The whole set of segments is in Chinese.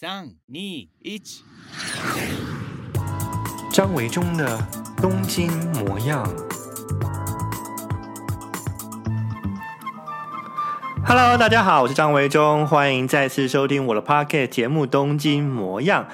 三、二、一，张维中的东京模样。Hello，大家好，我是张维中，欢迎再次收听我的 Pocket 节目《东京模样》。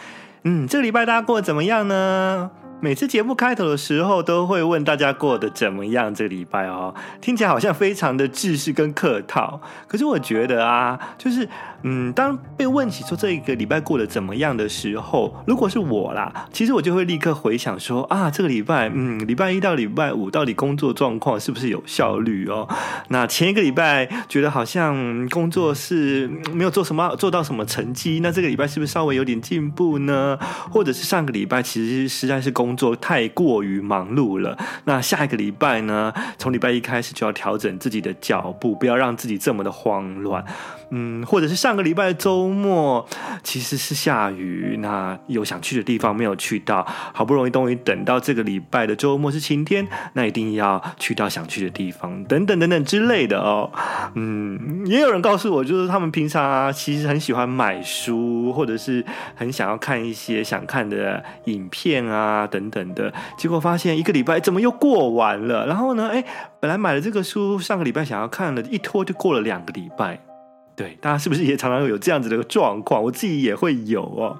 嗯，这个礼拜大家过得怎么样呢？每次节目开头的时候，都会问大家过得怎么样。这个礼拜哦，听起来好像非常的制式跟客套。可是我觉得啊，就是。嗯，当被问起说这一个礼拜过得怎么样的时候，如果是我啦，其实我就会立刻回想说啊，这个礼拜，嗯，礼拜一到礼拜五到底工作状况是不是有效率哦？那前一个礼拜觉得好像工作是没有做什么，做到什么成绩，那这个礼拜是不是稍微有点进步呢？或者是上个礼拜其实实在是工工作太过于忙碌了，那下一个礼拜呢，从礼拜一开始就要调整自己的脚步，不要让自己这么的慌乱。嗯，或者是上个礼拜周末其实是下雨，那有想去的地方没有去到，好不容易终于等到这个礼拜的周末是晴天，那一定要去到想去的地方，等等等等之类的哦。嗯，也有人告诉我，就是他们平常啊，其实很喜欢买书，或者是很想要看一些想看的影片啊，等等的，结果发现一个礼拜怎么又过完了？然后呢，哎，本来买了这个书，上个礼拜想要看的，一拖就过了两个礼拜。对，大家是不是也常常有这样子的一个状况？我自己也会有哦，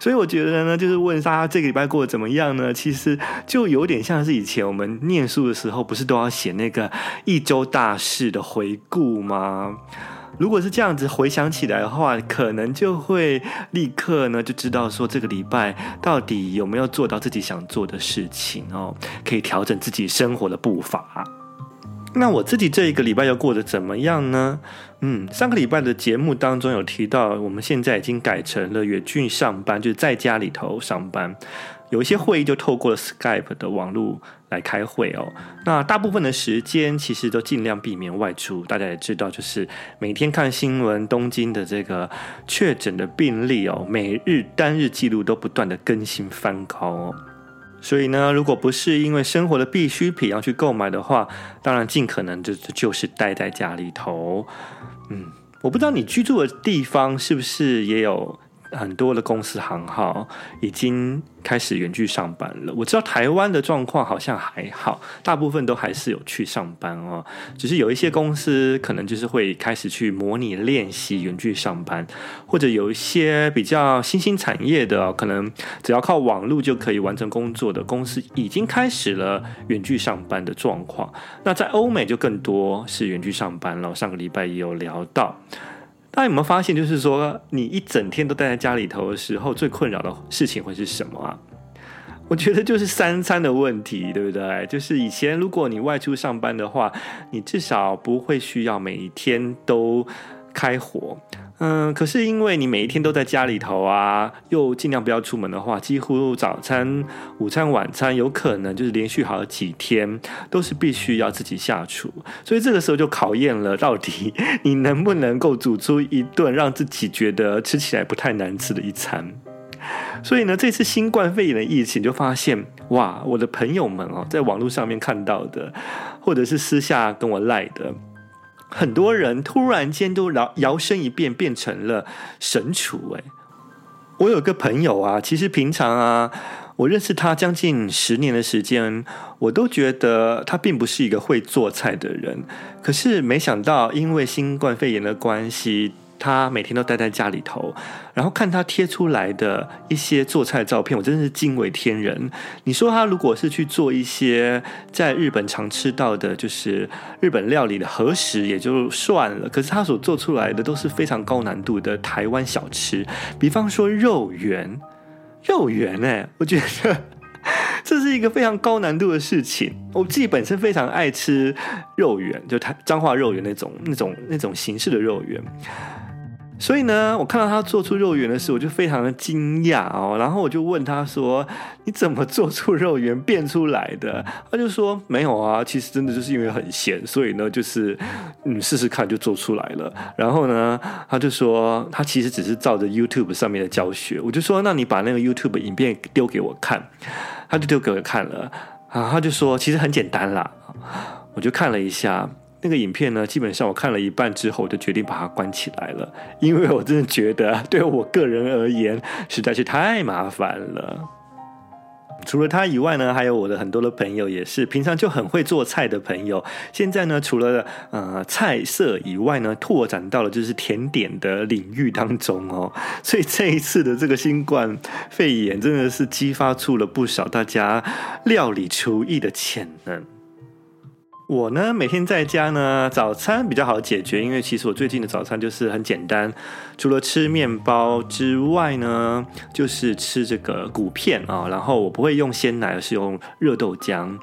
所以我觉得呢，就是问大家这个礼拜过得怎么样呢？其实就有点像是以前我们念书的时候，不是都要写那个一周大事的回顾吗？如果是这样子回想起来的话，可能就会立刻呢就知道说这个礼拜到底有没有做到自己想做的事情哦，可以调整自己生活的步伐。那我自己这一个礼拜又过得怎么样呢？嗯，上个礼拜的节目当中有提到，我们现在已经改成了远距上班，就是在家里头上班，有一些会议就透过 Skype 的网络来开会哦。那大部分的时间其实都尽量避免外出。大家也知道，就是每天看新闻，东京的这个确诊的病例哦，每日单日记录都不断的更新翻高哦。所以呢，如果不是因为生活的必需品要去购买的话，当然尽可能就就是待在家里头。嗯，我不知道你居住的地方是不是也有。很多的公司行号已经开始远距上班了。我知道台湾的状况好像还好，大部分都还是有去上班哦。只是有一些公司可能就是会开始去模拟练习远距上班，或者有一些比较新兴产业的，可能只要靠网络就可以完成工作的公司，已经开始了远距上班的状况。那在欧美就更多是远距上班了。上个礼拜也有聊到。大家有没有发现，就是说，你一整天都待在家里头的时候，最困扰的事情会是什么啊？我觉得就是三餐的问题，对不对？就是以前如果你外出上班的话，你至少不会需要每一天都开火。嗯，可是因为你每一天都在家里头啊，又尽量不要出门的话，几乎早餐、午餐、晚餐有可能就是连续好几天都是必须要自己下厨，所以这个时候就考验了到底你能不能够煮出一顿让自己觉得吃起来不太难吃的一餐。所以呢，这次新冠肺炎的疫情就发现，哇，我的朋友们哦，在网络上面看到的，或者是私下跟我赖的。很多人突然间都摇摇身一变，变成了神厨。哎，我有个朋友啊，其实平常啊，我认识他将近十年的时间，我都觉得他并不是一个会做菜的人。可是没想到，因为新冠肺炎的关系。他每天都待在家里头，然后看他贴出来的一些做菜照片，我真的是惊为天人。你说他如果是去做一些在日本常吃到的，就是日本料理的和食也就算了，可是他所做出来的都是非常高难度的台湾小吃，比方说肉圆，肉圆哎，我觉得这是一个非常高难度的事情。我自己本身非常爱吃肉圆，就台彰化肉圆那种那种那种形式的肉圆。所以呢，我看到他做出肉圆的时候，我就非常的惊讶哦。然后我就问他说：“你怎么做出肉圆变出来的？”他就说：“没有啊，其实真的就是因为很闲，所以呢，就是嗯试试看就做出来了。”然后呢，他就说他其实只是照着 YouTube 上面的教学。我就说：“那你把那个 YouTube 影片丢给我看。”他就丢给我看了啊，他就说：“其实很简单啦。”我就看了一下。那个影片呢，基本上我看了一半之后，我就决定把它关起来了，因为我真的觉得对我个人而言实在是太麻烦了。除了他以外呢，还有我的很多的朋友也是平常就很会做菜的朋友。现在呢，除了呃菜色以外呢，拓展到了就是甜点的领域当中哦。所以这一次的这个新冠肺炎，真的是激发出了不少大家料理厨艺的潜能。我呢，每天在家呢，早餐比较好解决，因为其实我最近的早餐就是很简单，除了吃面包之外呢，就是吃这个谷片啊，然后我不会用鲜奶，而是用热豆浆。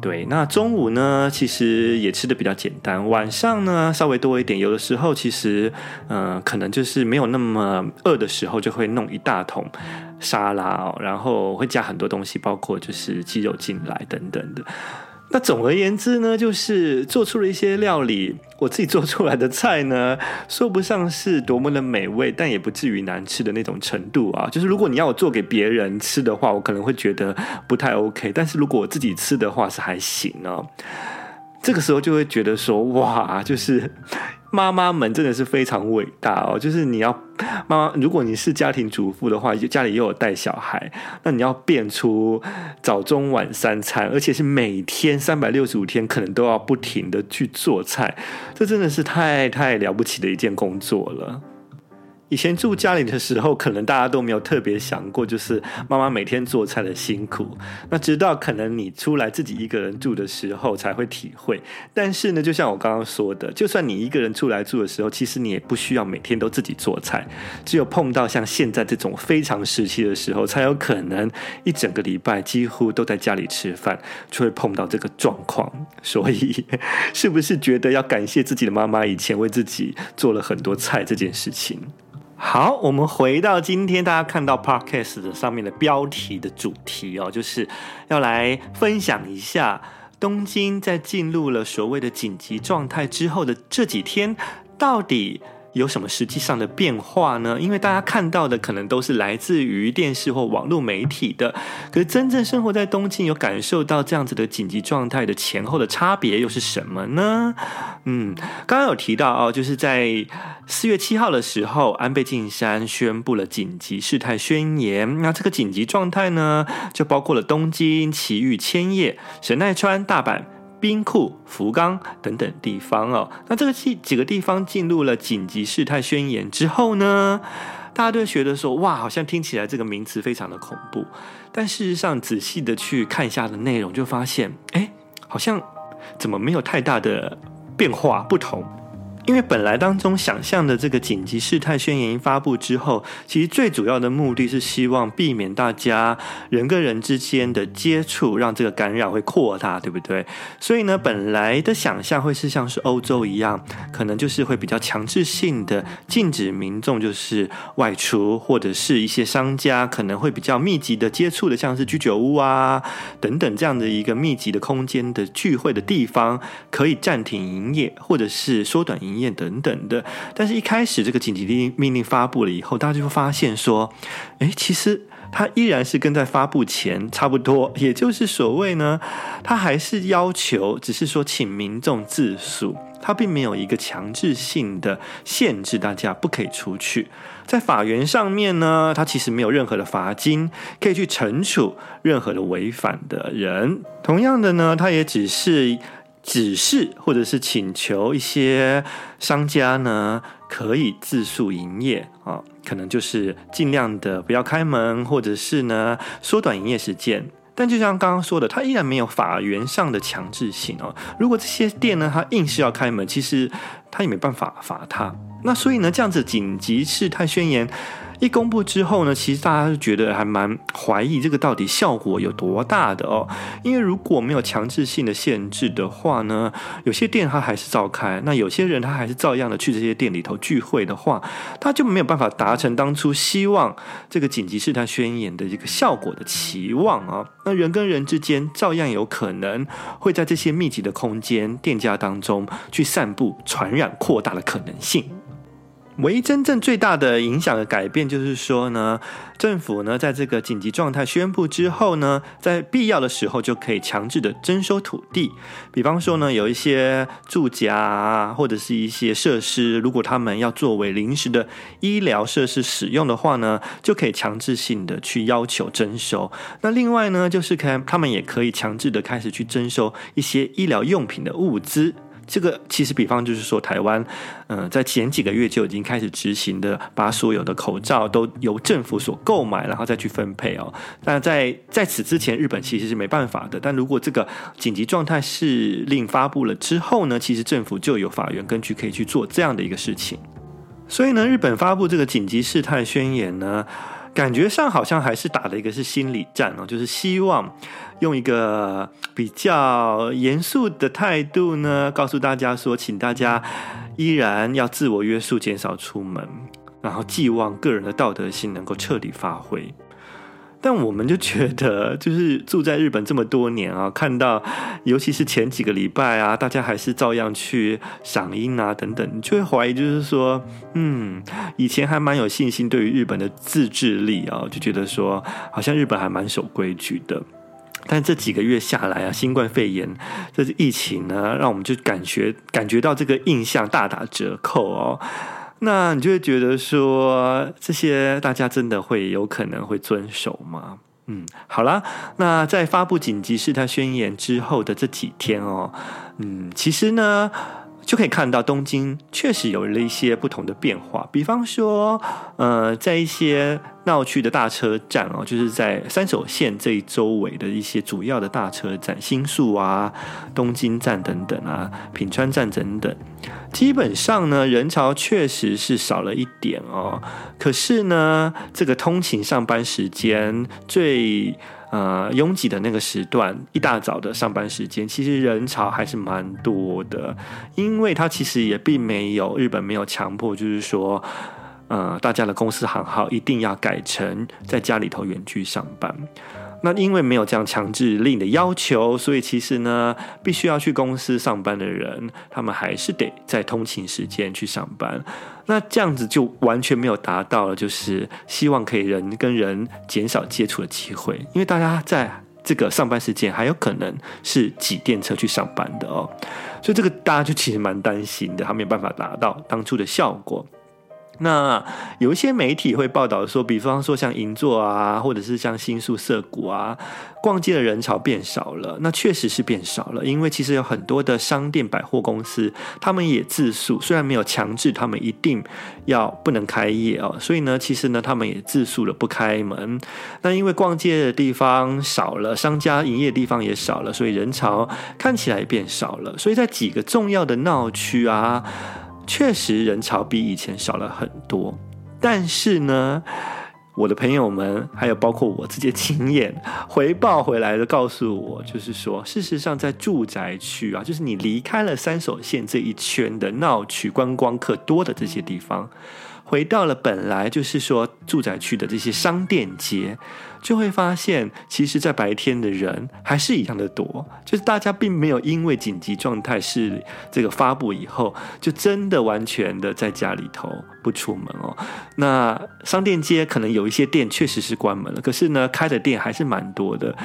对，那中午呢，其实也吃得比较简单，晚上呢稍微多一点，有的时候其实嗯、可能就是没有那么饿的时候，就会弄一大桶沙拉哦，然后会加很多东西，包括就是鸡肉进来等等的。那总而言之呢，就是做出了一些料理，我自己做出来的菜呢，说不上是多么的美味，但也不至于难吃的那种程度啊。就是如果你要我做给别人吃的话，我可能会觉得不太 OK，但是如果我自己吃的话是还行啊。这个时候就会觉得说，哇，就是。妈妈们真的是非常伟大哦！就是你要妈妈，如果你是家庭主妇的话，家里又有带小孩，那你要变出早中晚三餐，而且是每天三百六十五天，可能都要不停的去做菜，这真的是太太了不起的一件工作了。以前住家里的时候，可能大家都没有特别想过，就是妈妈每天做菜的辛苦。那直到可能你出来自己一个人住的时候，才会体会。但是呢，就像我刚刚说的，就算你一个人出来住的时候，其实你也不需要每天都自己做菜。只有碰到像现在这种非常时期的时候，才有可能一整个礼拜几乎都在家里吃饭，就会碰到这个状况。所以，是不是觉得要感谢自己的妈妈以前为自己做了很多菜这件事情？好，我们回到今天大家看到 Podcast 的上面的标题的主题哦，就是要来分享一下东京在进入了所谓的紧急状态之后的这几天，到底有什么实际上的变化呢？因为大家看到的可能都是来自于电视或网络媒体的，可是真正生活在东京，有感受到这样子的紧急状态的前后的差别又是什么呢？嗯，刚刚有提到哦，就是在四月七号的时候，安倍晋三宣布了紧急事态宣言。那这个紧急状态呢，就包括了东京、埼玉、千叶、神奈川、大阪。冰库、福冈等等地方哦，那这个几几个地方进入了紧急事态宣言之后呢，大家都会觉得说，哇，好像听起来这个名词非常的恐怖。但事实上，仔细的去看一下的内容，就发现，哎，好像怎么没有太大的变化不同。因为本来当中想象的这个紧急事态宣言一发布之后，其实最主要的目的是希望避免大家人跟人之间的接触，让这个感染会扩大，对不对？所以呢，本来的想象会是像是欧洲一样，可能就是会比较强制性的禁止民众就是外出，或者是一些商家可能会比较密集的接触的，像是居酒屋啊等等这样的一个密集的空间的聚会的地方，可以暂停营业，或者是缩短营业。等等的，但是一开始这个紧急令命令发布了以后，大家就会发现说，诶，其实它依然是跟在发布前差不多，也就是所谓呢，它还是要求，只是说请民众自肃，它并没有一个强制性的限制，大家不可以出去。在法源上面呢，它其实没有任何的罚金可以去惩处任何的违反的人。同样的呢，它也只是。指示或者是请求一些商家呢，可以自肃营业啊，可能就是尽量的不要开门，或者是呢缩短营业时间。但就像刚刚说的，它依然没有法源上的强制性哦。如果这些店呢，它硬是要开门，其实它也没办法罚他。那所以呢，这样子紧急事态宣言。一公布之后呢，其实大家就觉得还蛮怀疑这个到底效果有多大的哦。因为如果没有强制性的限制的话呢，有些店它还是照开，那有些人他还是照样的去这些店里头聚会的话，他就没有办法达成当初希望这个紧急事态宣言的一个效果的期望啊。那人跟人之间照样有可能会在这些密集的空间店家当中去散布传染扩大的可能性。唯一真正最大的影响的改变，就是说呢，政府呢在这个紧急状态宣布之后呢，在必要的时候就可以强制的征收土地。比方说呢，有一些住家啊，或者是一些设施，如果他们要作为临时的医疗设施使用的话呢，就可以强制性的去要求征收。那另外呢，就是看他们也可以强制的开始去征收一些医疗用品的物资。这个其实，比方就是说，台湾，嗯、在前几个月就已经开始执行的，把所有的口罩都由政府所购买，然后再去分配哦。那在在此之前，日本其实是没办法的。但如果这个紧急状态是令发布了之后呢，其实政府就有法源根据可以去做这样的一个事情。所以呢，日本发布这个紧急事态宣言呢，感觉上好像还是打的一个是心理战哦，就是希望。用一个比较严肃的态度呢，告诉大家说，请大家依然要自我约束，减少出门，然后寄望个人的道德心能够彻底发挥。但我们就觉得，就是住在日本这么多年啊，看到尤其是前几个礼拜啊，大家还是照样去赏樱啊等等，你就会怀疑，就是说，嗯，以前还蛮有信心对于日本的自制力啊，就觉得说，好像日本还蛮守规矩的。但这几个月下来啊，新冠肺炎这是疫情呢，让我们就感觉感觉到这个印象大打折扣哦。那你就会觉得说，这些大家真的会有可能会遵守吗？嗯，好啦，那在发布紧急事态宣言之后的这几天哦，嗯，其实呢。就可以看到东京确实有了一些不同的变化，比方说，呃，在一些闹区的大车站哦，就是在山手线这一周围的一些主要的大车站，新宿啊、东京站等等啊、品川站等等，基本上呢，人潮确实是少了一点哦。可是呢，这个通勤上班时间最呃，拥挤的那个时段，一大早的上班时间，其实人潮还是蛮多的，因为它其实也并没有日本没有强迫，就是说，呃，大家的公司行号一定要改成在家里头远距上班。那因为没有这样强制令的要求，所以其实呢，必须要去公司上班的人，他们还是得在通勤时间去上班。那这样子就完全没有达到了，就是希望可以人跟人减少接触的机会，因为大家在这个上班时间还有可能是挤电车去上班的哦，所以这个大家就其实蛮担心的，他没有办法达到当初的效果。那有一些媒体会报道说，比方说像银座啊，或者是像新宿涩谷啊，逛街的人潮变少了。那确实是变少了，因为其实有很多的商店百货公司，他们也自诉，虽然没有强制他们一定要不能开业哦，所以呢，其实呢，他们也自诉了不开门。那因为逛街的地方少了，商家营业的地方也少了，所以人潮看起来变少了。所以在几个重要的闹区啊。确实人潮比以前少了很多，但是呢，我的朋友们还有包括我自己的经验回报回来的告诉我，就是说，事实上在住宅区啊，就是你离开了三手线这一圈的闹区、观光客多的这些地方，回到了本来就是说住宅区的这些商店街。就会发现，其实，在白天的人还是一样的多，就是大家并没有因为紧急状态是这个发布以后，就真的完全的在家里头不出门哦。那商店街可能有一些店确实是关门了，可是呢，开的店还是蛮多的。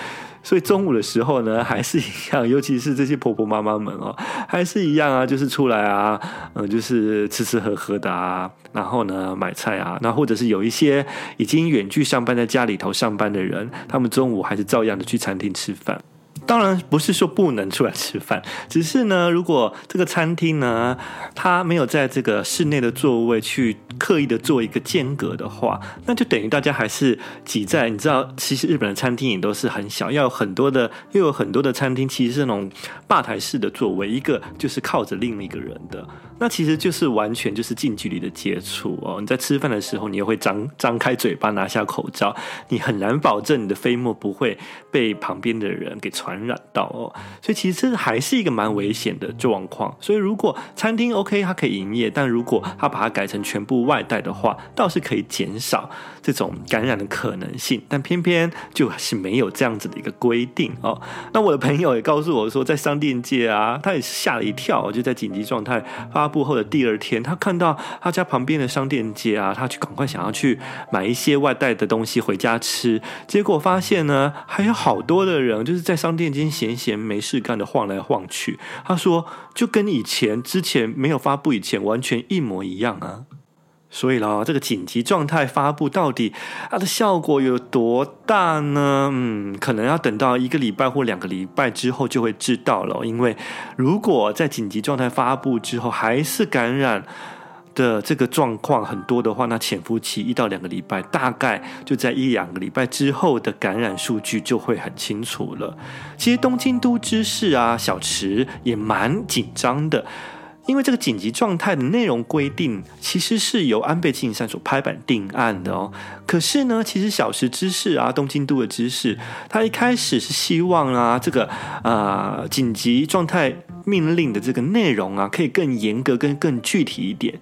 所以中午的时候呢，还是一样，尤其是这些婆婆妈妈们哦，还是一样啊，就是出来啊，嗯，就是吃吃喝喝的啊，然后呢，买菜啊，那或者是有一些已经远距上班在家里头上班的人，他们中午还是照样的去餐厅吃饭。当然不是说不能出来吃饭，只是呢，如果这个餐厅呢，它没有在这个室内的座位去刻意的做一个间隔的话，那就等于大家还是挤在。你知道，其实日本的餐厅也都是很小，要有很多的，又有很多的餐厅其实是那种吧台式的座位，一个就是靠着另一个人的，那其实就是完全就是近距离的接触哦。你在吃饭的时候，你也会张张开嘴巴拿下口罩，你很难保证你的飞沫不会被旁边的人给传。染到哦。所以其实还是一个蛮危险的状况。所以如果餐厅 OK，它可以营业，但如果它把它改成全部外外带的话，倒是可以减少这种感染的可能性。但偏偏就是没有这样子的一个规定哦。那我的朋友也告诉我说，在商店街啊，他也是吓了一跳，就在紧急状态发布后的第二天，他看到他家旁边的商店街啊，他去赶快想要去买一些外带的东西回家吃，结果发现呢，还有好多的人就是在商店街闲闲没事干的晃来晃去。他说，就跟以前之前没有发布以前完全一模一样啊。所以啦，这个紧急状态发布到底它的效果有多大呢？嗯，可能要等到一个礼拜或两个礼拜之后就会知道了。因为如果在紧急状态发布之后还是感染的这个状况很多的话，那潜伏期一到两个礼拜，大概就在一两个礼拜之后的感染数据就会很清楚了。其实东京都知事啊，小池也蛮紧张的。因为这个紧急状态的内容规定，其实是由安倍晋三所拍板定案的哦。可是呢，其实小时知事啊，东京都的知事，他一开始是希望啊，这个啊、呃、紧急状态命令的这个内容啊，可以更严格、跟更具体一点。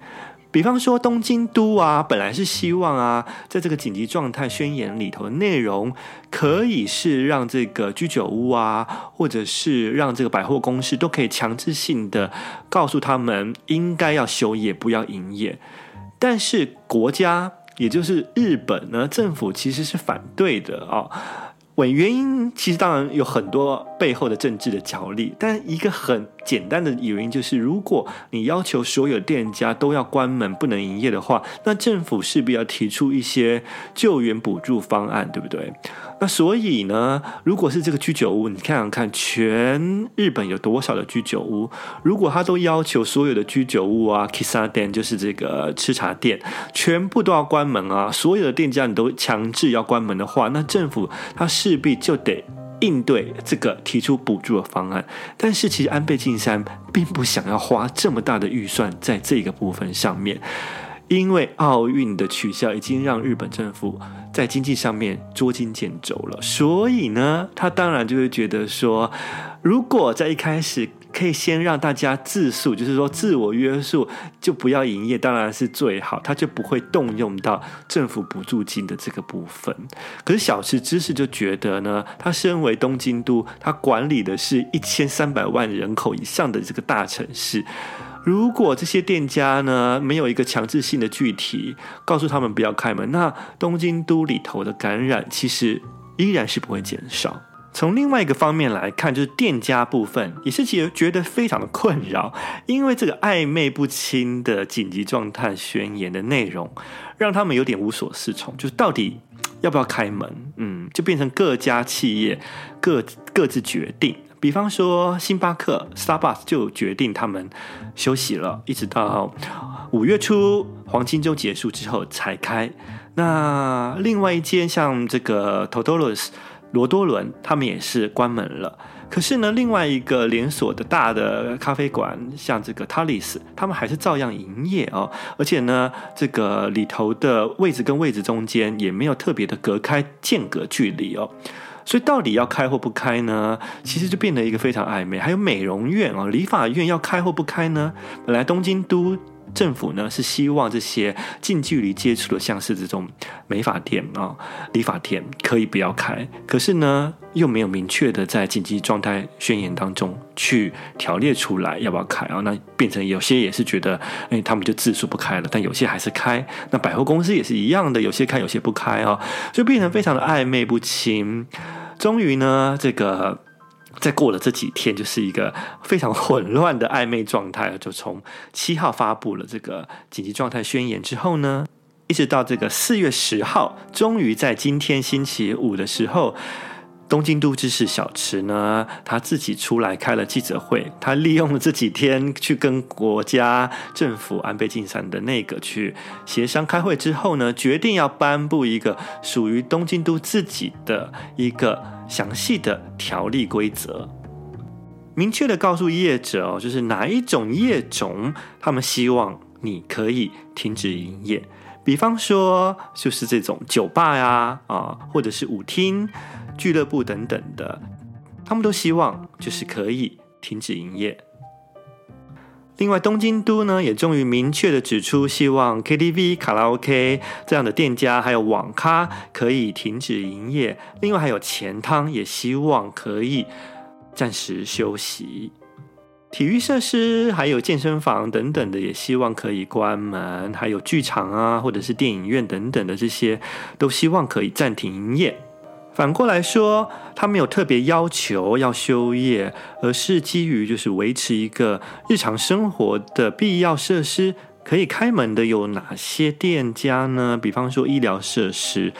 比方说，东京都啊，本来是希望啊，在这个紧急状态宣言里头的内容，可以是让这个居酒屋啊，或者是让这个百货公司都可以强制性的告诉他们应该要休业，不要营业。但是国家，也就是日本呢，政府其实是反对的啊。原原因其实当然有很多背后的政治的角力，但一个很简单的原因就是，如果你要求所有店家都要关门不能营业的话，那政府势必要提出一些救援补助方案，对不对？那所以呢，如果是这个居酒屋，你看看看，全日本有多少的居酒屋？如果他都要求所有的居酒屋啊，kissa 店就是这个吃茶店，全部都要关门啊，所有的店家你都强制要关门的话，那政府他势必就得应对这个提出补助的方案。但是其实安倍晋三并不想要花这么大的预算在这个部分上面。因为奥运的取消已经让日本政府在经济上面捉襟见肘了，所以呢，他当然就会觉得说，如果在一开始可以先让大家自诉，就是说自我约束，就不要营业，当然是最好，他就不会动用到政府补助金的这个部分。可是小池知事就觉得呢，他身为东京都，他管理的是一千三百万人口以上的这个大城市。如果这些店家呢，没有一个强制性的具体告诉他们不要开门，那东京都里头的感染其实依然是不会减少。从另外一个方面来看，就是店家部分也是觉觉得非常的困扰，因为这个暧昧不清的紧急状态宣言的内容，让他们有点无所适从，就是到底要不要开门？嗯，就变成各家企业各各自决定。比方说，星巴克 （Starbucks） 就决定他们休息了，一直到五月初黄金周结束之后才开。那另外一间像这个 Totoro's 罗多伦，他们也是关门了。可是呢，另外一个连锁的大的咖啡馆，像这个 Talis，他们还是照样营业哦。而且呢，这个里头的位置跟位置中间也没有特别的隔开间隔距离哦。所以到底要开或不开呢？其实就变得一个非常暧昧。还有美容院啊、理发院要开或不开呢？本来东京都政府呢是希望这些近距离接触的，像是这种美发店啊、理发店可以不要开。可是呢，又没有明确的在紧急状态宣言当中去条列出来要不要开啊？那变成有些也是觉得，哎，他们就自述不开了。但有些还是开。那百货公司也是一样的，有些开，有些不开啊，就变成非常的暧昧不清。终于呢，这个再过了这几天，就是一个非常混乱的暧昧状态。就从七号发布了这个紧急状态宣言之后呢，一直到这个四月十号，终于在今天星期五的时候。东京都知事小池呢，他自己出来开了记者会，他利用了这几天去跟国家政府安倍晋三的内阁去协商开会之后呢，决定要颁布一个属于东京都自己的一个详细的条例规则，明确的告诉业者哦，就是哪一种业种他们希望你可以停止营业，比方说就是这种酒吧呀啊，或者是舞厅。俱乐部等等的，他们都希望就是可以停止营业。另外，东京都呢也终于明确的指出，希望 KTV、卡拉 OK 这样的店家还有网咖可以停止营业。另外，还有钱汤也希望可以暂时休息。体育设施还有健身房等等的也希望可以关门。还有剧场啊，或者是电影院等等的这些，都希望可以暂停营业。反过来说，他没有特别要求要休业，而是基于就是维持一个日常生活的必要设施可以开门的有哪些店家呢？比方说医疗设施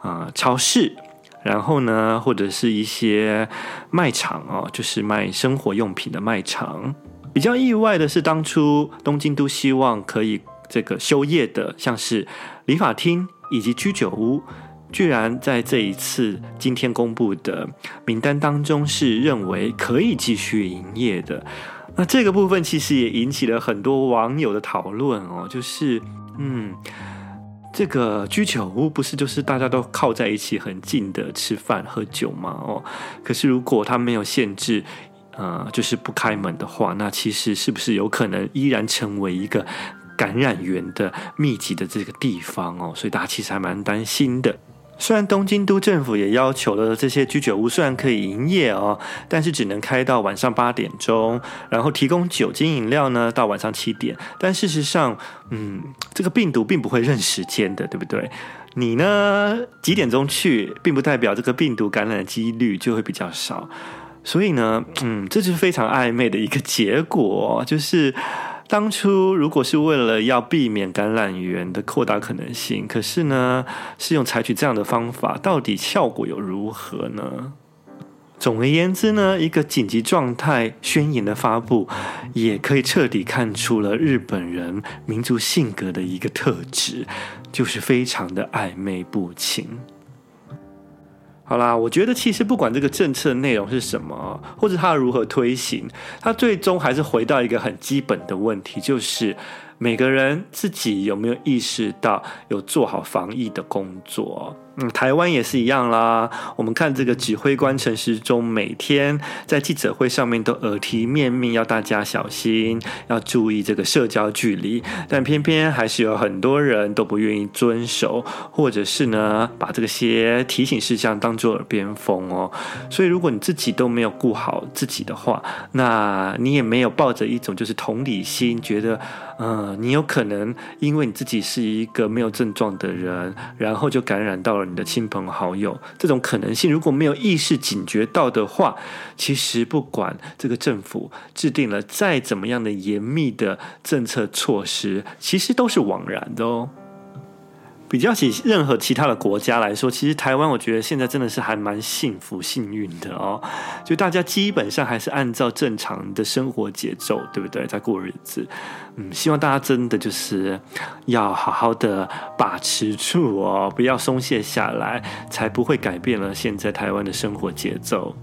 啊、超市，然后呢，或者是一些卖场哦，就是卖生活用品的卖场。比较意外的是，当初东京都希望可以这个休业的，像是理发厅以及居酒屋。居然在这一次今天公布的名单当中是认为可以继续营业的，那这个部分其实也引起了很多网友的讨论哦，就是嗯，这个居酒屋不是就是大家都靠在一起很近的吃饭喝酒吗？哦，可是如果他没有限制，呃，就是不开门的话，那其实是不是有可能依然成为一个感染源的密集的这个地方哦？所以大家其实还蛮担心的。虽然东京都政府也要求了这些居酒屋虽然可以营业哦，但是只能开到晚上八点钟，然后提供酒精饮料呢到晚上七点。但事实上，嗯，这个病毒并不会认时间的，对不对？你呢几点钟去，并不代表这个病毒感染的几率就会比较少。所以呢，嗯，这就是非常暧昧的一个结果，就是。当初如果是为了要避免橄榄园的扩大可能性，可是呢，是用采取这样的方法，到底效果又如何呢？总而言之呢，一个紧急状态宣言的发布，也可以彻底看出了日本人民族性格的一个特质，就是非常的暧昧不清。好啦，我觉得其实不管这个政策内容是什么，或者它如何推行，它最终还是回到一个很基本的问题，就是。每个人自己有没有意识到有做好防疫的工作？嗯，台湾也是一样啦。我们看这个指挥官陈时中，每天在记者会上面都耳提面命要大家小心，要注意这个社交距离，但偏偏还是有很多人都不愿意遵守，或者是呢，把这些提醒事项当作耳边风哦。所以，如果你自己都没有顾好自己的话，那你也没有抱着一种就是同理心，觉得嗯。你有可能因为你自己是一个没有症状的人，然后就感染到了你的亲朋好友。这种可能性如果没有意识警觉到的话，其实不管这个政府制定了再怎么样的严密的政策措施，其实都是枉然的哦。比较起任何其他的国家来说，其实台湾我觉得现在真的是还蛮幸福幸运的哦，就大家基本上还是按照正常的生活节奏，对不对？在过日子，嗯，希望大家真的就是要好好的把持住哦，不要松懈下来，才不会改变了现在台湾的生活节奏。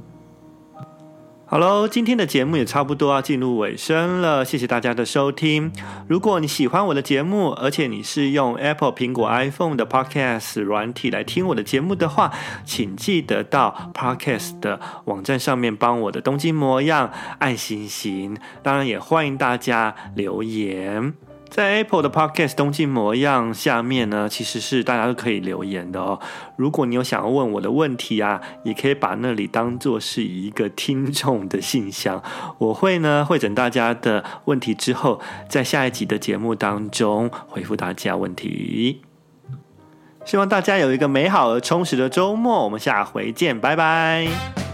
好喽，今天的节目也差不多要进入尾声了，谢谢大家的收听。如果你喜欢我的节目，而且你是用 Apple 苹果 iPhone 的 Podcast 软体来听我的节目的话，请记得到 Podcast 的网站上面帮我的东京模样按星星。当然，也欢迎大家留言。在 Apple 的 Podcast 东京模样下面呢，其实是大家都可以留言的哦。如果你有想要问我的问题啊，也可以把那里当做是一个听众的信箱，我会呢汇整大家的问题之后，在下一集的节目当中回复大家问题。希望大家有一个美好而充实的周末，我们下回见，拜拜。